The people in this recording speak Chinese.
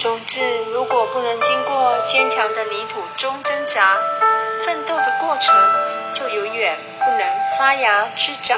总之如果不能经过坚强的泥土中挣扎奋斗的过程就永远不能发芽滋长。